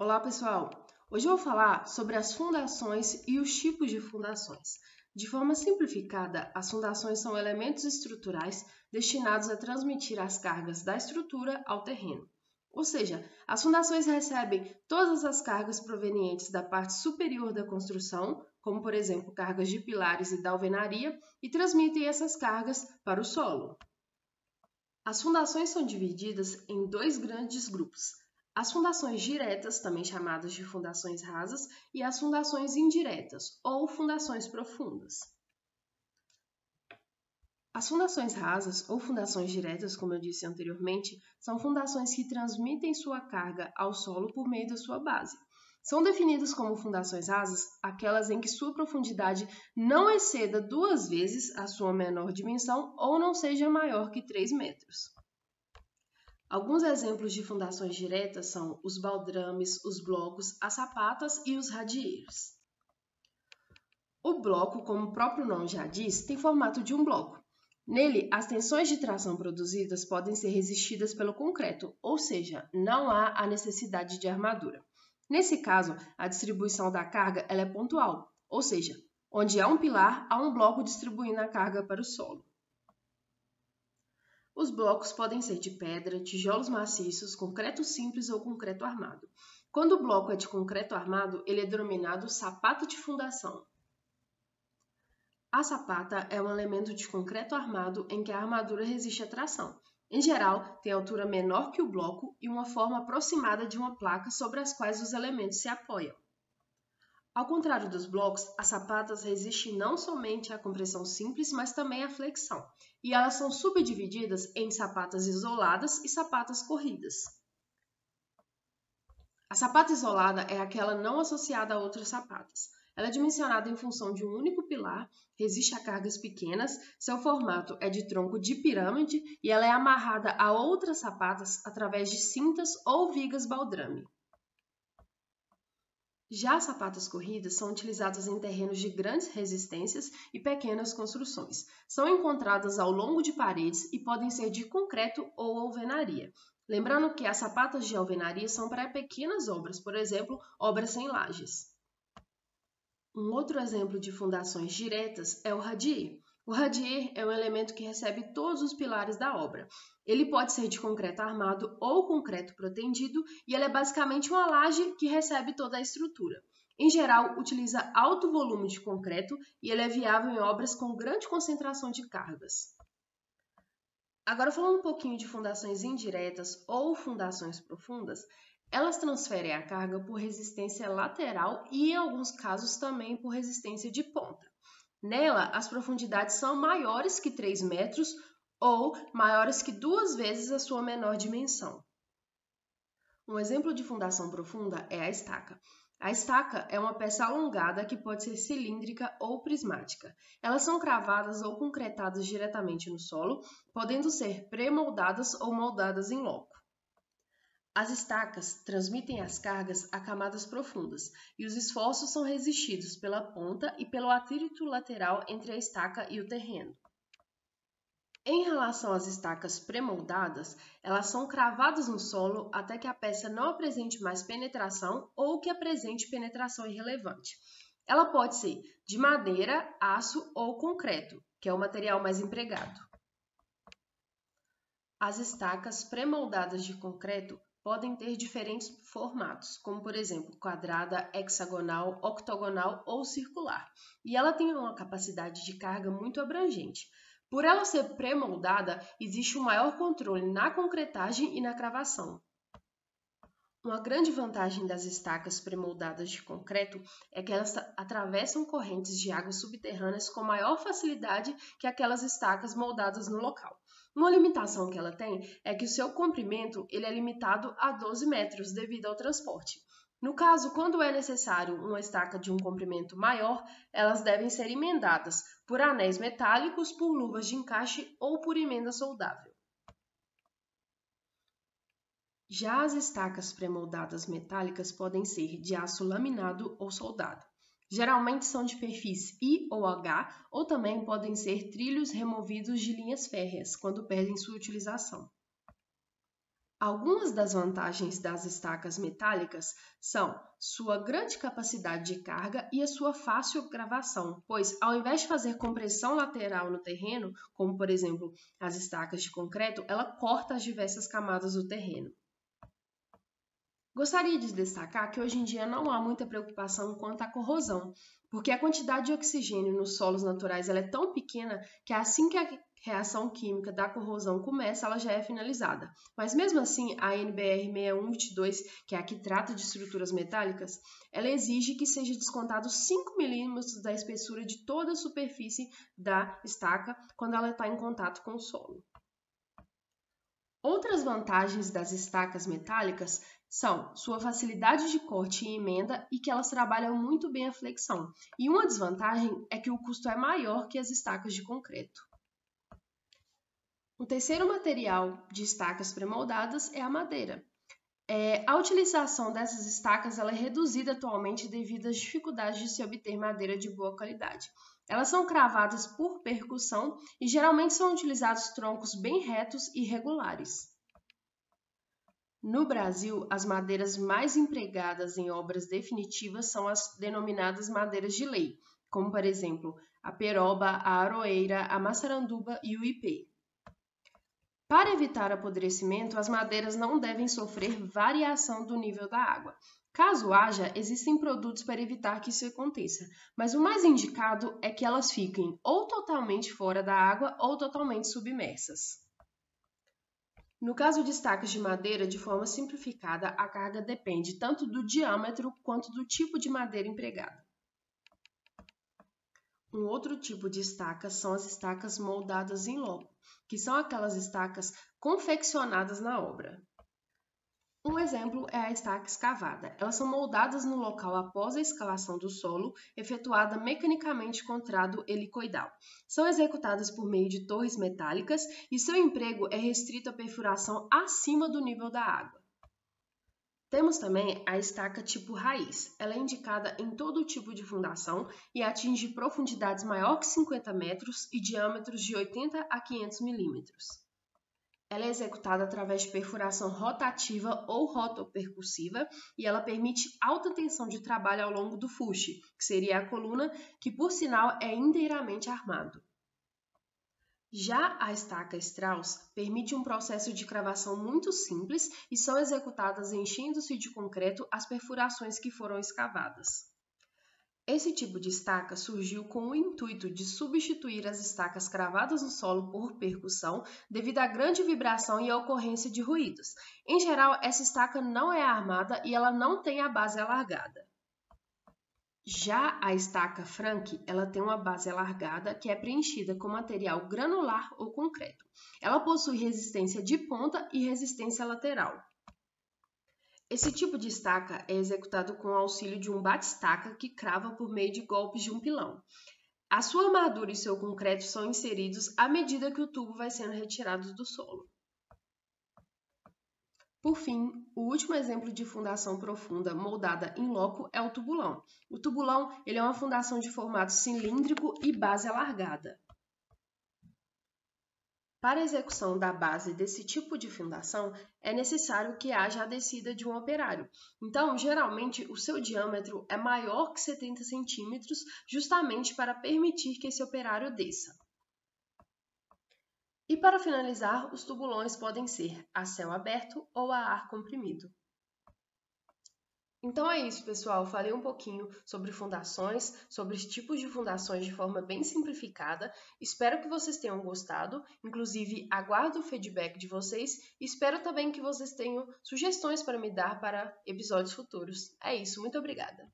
Olá, pessoal! Hoje eu vou falar sobre as fundações e os tipos de fundações. De forma simplificada, as fundações são elementos estruturais destinados a transmitir as cargas da estrutura ao terreno. Ou seja, as fundações recebem todas as cargas provenientes da parte superior da construção, como por exemplo cargas de pilares e da alvenaria, e transmitem essas cargas para o solo. As fundações são divididas em dois grandes grupos: as fundações diretas, também chamadas de fundações rasas, e as fundações indiretas, ou fundações profundas. As fundações rasas ou fundações diretas, como eu disse anteriormente, são fundações que transmitem sua carga ao solo por meio da sua base. São definidas como fundações rasas aquelas em que sua profundidade não exceda duas vezes a sua menor dimensão ou não seja maior que 3 metros. Alguns exemplos de fundações diretas são os baldrames, os blocos, as sapatas e os radieiros. O bloco, como o próprio nome já diz, tem formato de um bloco. Nele, as tensões de tração produzidas podem ser resistidas pelo concreto, ou seja, não há a necessidade de armadura. Nesse caso, a distribuição da carga é pontual, ou seja, onde há um pilar, há um bloco distribuindo a carga para o solo. Os blocos podem ser de pedra, tijolos maciços, concreto simples ou concreto armado. Quando o bloco é de concreto armado, ele é denominado sapata de fundação. A sapata é um elemento de concreto armado em que a armadura resiste à tração. Em geral, tem altura menor que o bloco e uma forma aproximada de uma placa sobre as quais os elementos se apoiam. Ao contrário dos blocos, as sapatas resistem não somente à compressão simples, mas também à flexão, e elas são subdivididas em sapatas isoladas e sapatas corridas. A sapata isolada é aquela não associada a outras sapatas. Ela é dimensionada em função de um único pilar, resiste a cargas pequenas, seu formato é de tronco de pirâmide e ela é amarrada a outras sapatas através de cintas ou vigas baldrame. Já as sapatas corridas são utilizadas em terrenos de grandes resistências e pequenas construções. São encontradas ao longo de paredes e podem ser de concreto ou alvenaria. Lembrando que as sapatas de alvenaria são para pequenas obras, por exemplo, obras sem lajes. Um outro exemplo de fundações diretas é o radier. O radier é um elemento que recebe todos os pilares da obra. Ele pode ser de concreto armado ou concreto protendido e ele é basicamente uma laje que recebe toda a estrutura. Em geral, utiliza alto volume de concreto e ele é viável em obras com grande concentração de cargas. Agora, falando um pouquinho de fundações indiretas ou fundações profundas, elas transferem a carga por resistência lateral e, em alguns casos, também por resistência de ponta. Nela, as profundidades são maiores que 3 metros ou maiores que duas vezes a sua menor dimensão. Um exemplo de fundação profunda é a estaca. A estaca é uma peça alongada que pode ser cilíndrica ou prismática. Elas são cravadas ou concretadas diretamente no solo, podendo ser pré-moldadas ou moldadas em loco. As estacas transmitem as cargas a camadas profundas e os esforços são resistidos pela ponta e pelo atrito lateral entre a estaca e o terreno. Em relação às estacas pré-moldadas, elas são cravadas no solo até que a peça não apresente mais penetração ou que apresente penetração irrelevante. Ela pode ser de madeira, aço ou concreto, que é o material mais empregado. As estacas pré-moldadas de concreto podem ter diferentes formatos, como por exemplo quadrada, hexagonal, octogonal ou circular, e ela tem uma capacidade de carga muito abrangente. Por ela ser pré-moldada, existe um maior controle na concretagem e na cravação. Uma grande vantagem das estacas pré-moldadas de concreto é que elas atravessam correntes de águas subterrâneas com maior facilidade que aquelas estacas moldadas no local. Uma limitação que ela tem é que o seu comprimento ele é limitado a 12 metros devido ao transporte. No caso, quando é necessário uma estaca de um comprimento maior, elas devem ser emendadas por anéis metálicos, por luvas de encaixe ou por emenda soldável. Já as estacas pré-moldadas metálicas podem ser de aço laminado ou soldado. Geralmente são de perfis I ou H, ou também podem ser trilhos removidos de linhas férreas, quando perdem sua utilização. Algumas das vantagens das estacas metálicas são sua grande capacidade de carga e a sua fácil gravação, pois ao invés de fazer compressão lateral no terreno, como por exemplo as estacas de concreto, ela corta as diversas camadas do terreno. Gostaria de destacar que hoje em dia não há muita preocupação quanto à corrosão, porque a quantidade de oxigênio nos solos naturais é tão pequena que assim que a reação química da corrosão começa, ela já é finalizada. Mas mesmo assim, a NBR 6122, que é a que trata de estruturas metálicas, ela exige que seja descontado 5 milímetros da espessura de toda a superfície da estaca quando ela está em contato com o solo. Outras vantagens das estacas metálicas são sua facilidade de corte e emenda e que elas trabalham muito bem a flexão. E uma desvantagem é que o custo é maior que as estacas de concreto. O terceiro material de estacas pré-moldadas é a madeira. É, a utilização dessas estacas é reduzida atualmente devido às dificuldades de se obter madeira de boa qualidade. Elas são cravadas por percussão e geralmente são utilizados troncos bem retos e regulares. No Brasil, as madeiras mais empregadas em obras definitivas são as denominadas madeiras de lei, como por exemplo a peroba, a aroeira, a maçaranduba e o ipê. Para evitar apodrecimento, as madeiras não devem sofrer variação do nível da água. Caso haja, existem produtos para evitar que isso aconteça, mas o mais indicado é que elas fiquem ou totalmente fora da água ou totalmente submersas. No caso de estacas de madeira, de forma simplificada, a carga depende tanto do diâmetro quanto do tipo de madeira empregada. Um outro tipo de estacas são as estacas moldadas em loco que são aquelas estacas confeccionadas na obra. Um exemplo é a estaca escavada. Elas são moldadas no local após a escavação do solo, efetuada mecanicamente com trado helicoidal. São executadas por meio de torres metálicas e seu emprego é restrito à perfuração acima do nível da água. Temos também a estaca tipo raiz. Ela é indicada em todo tipo de fundação e atinge profundidades maior que 50 metros e diâmetros de 80 a 500 milímetros. Ela é executada através de perfuração rotativa ou rotopercussiva e ela permite alta tensão de trabalho ao longo do fuste, que seria a coluna, que por sinal é inteiramente armado. Já a estaca Strauss permite um processo de cravação muito simples e são executadas enchendo-se de concreto as perfurações que foram escavadas. Esse tipo de estaca surgiu com o intuito de substituir as estacas cravadas no solo por percussão devido à grande vibração e à ocorrência de ruídos. Em geral, essa estaca não é armada e ela não tem a base alargada. Já a estaca Frank, ela tem uma base alargada que é preenchida com material granular ou concreto. Ela possui resistência de ponta e resistência lateral. Esse tipo de estaca é executado com o auxílio de um bate-estaca que crava por meio de golpes de um pilão. A sua armadura e seu concreto são inseridos à medida que o tubo vai sendo retirado do solo. Por fim, o último exemplo de fundação profunda moldada em loco é o tubulão. O tubulão ele é uma fundação de formato cilíndrico e base alargada. Para a execução da base desse tipo de fundação, é necessário que haja a descida de um operário. Então, geralmente, o seu diâmetro é maior que 70 centímetros, justamente para permitir que esse operário desça. E para finalizar, os tubulões podem ser a céu aberto ou a ar comprimido. Então é isso, pessoal. Falei um pouquinho sobre fundações, sobre os tipos de fundações de forma bem simplificada. Espero que vocês tenham gostado. Inclusive, aguardo o feedback de vocês e espero também que vocês tenham sugestões para me dar para episódios futuros. É isso, muito obrigada.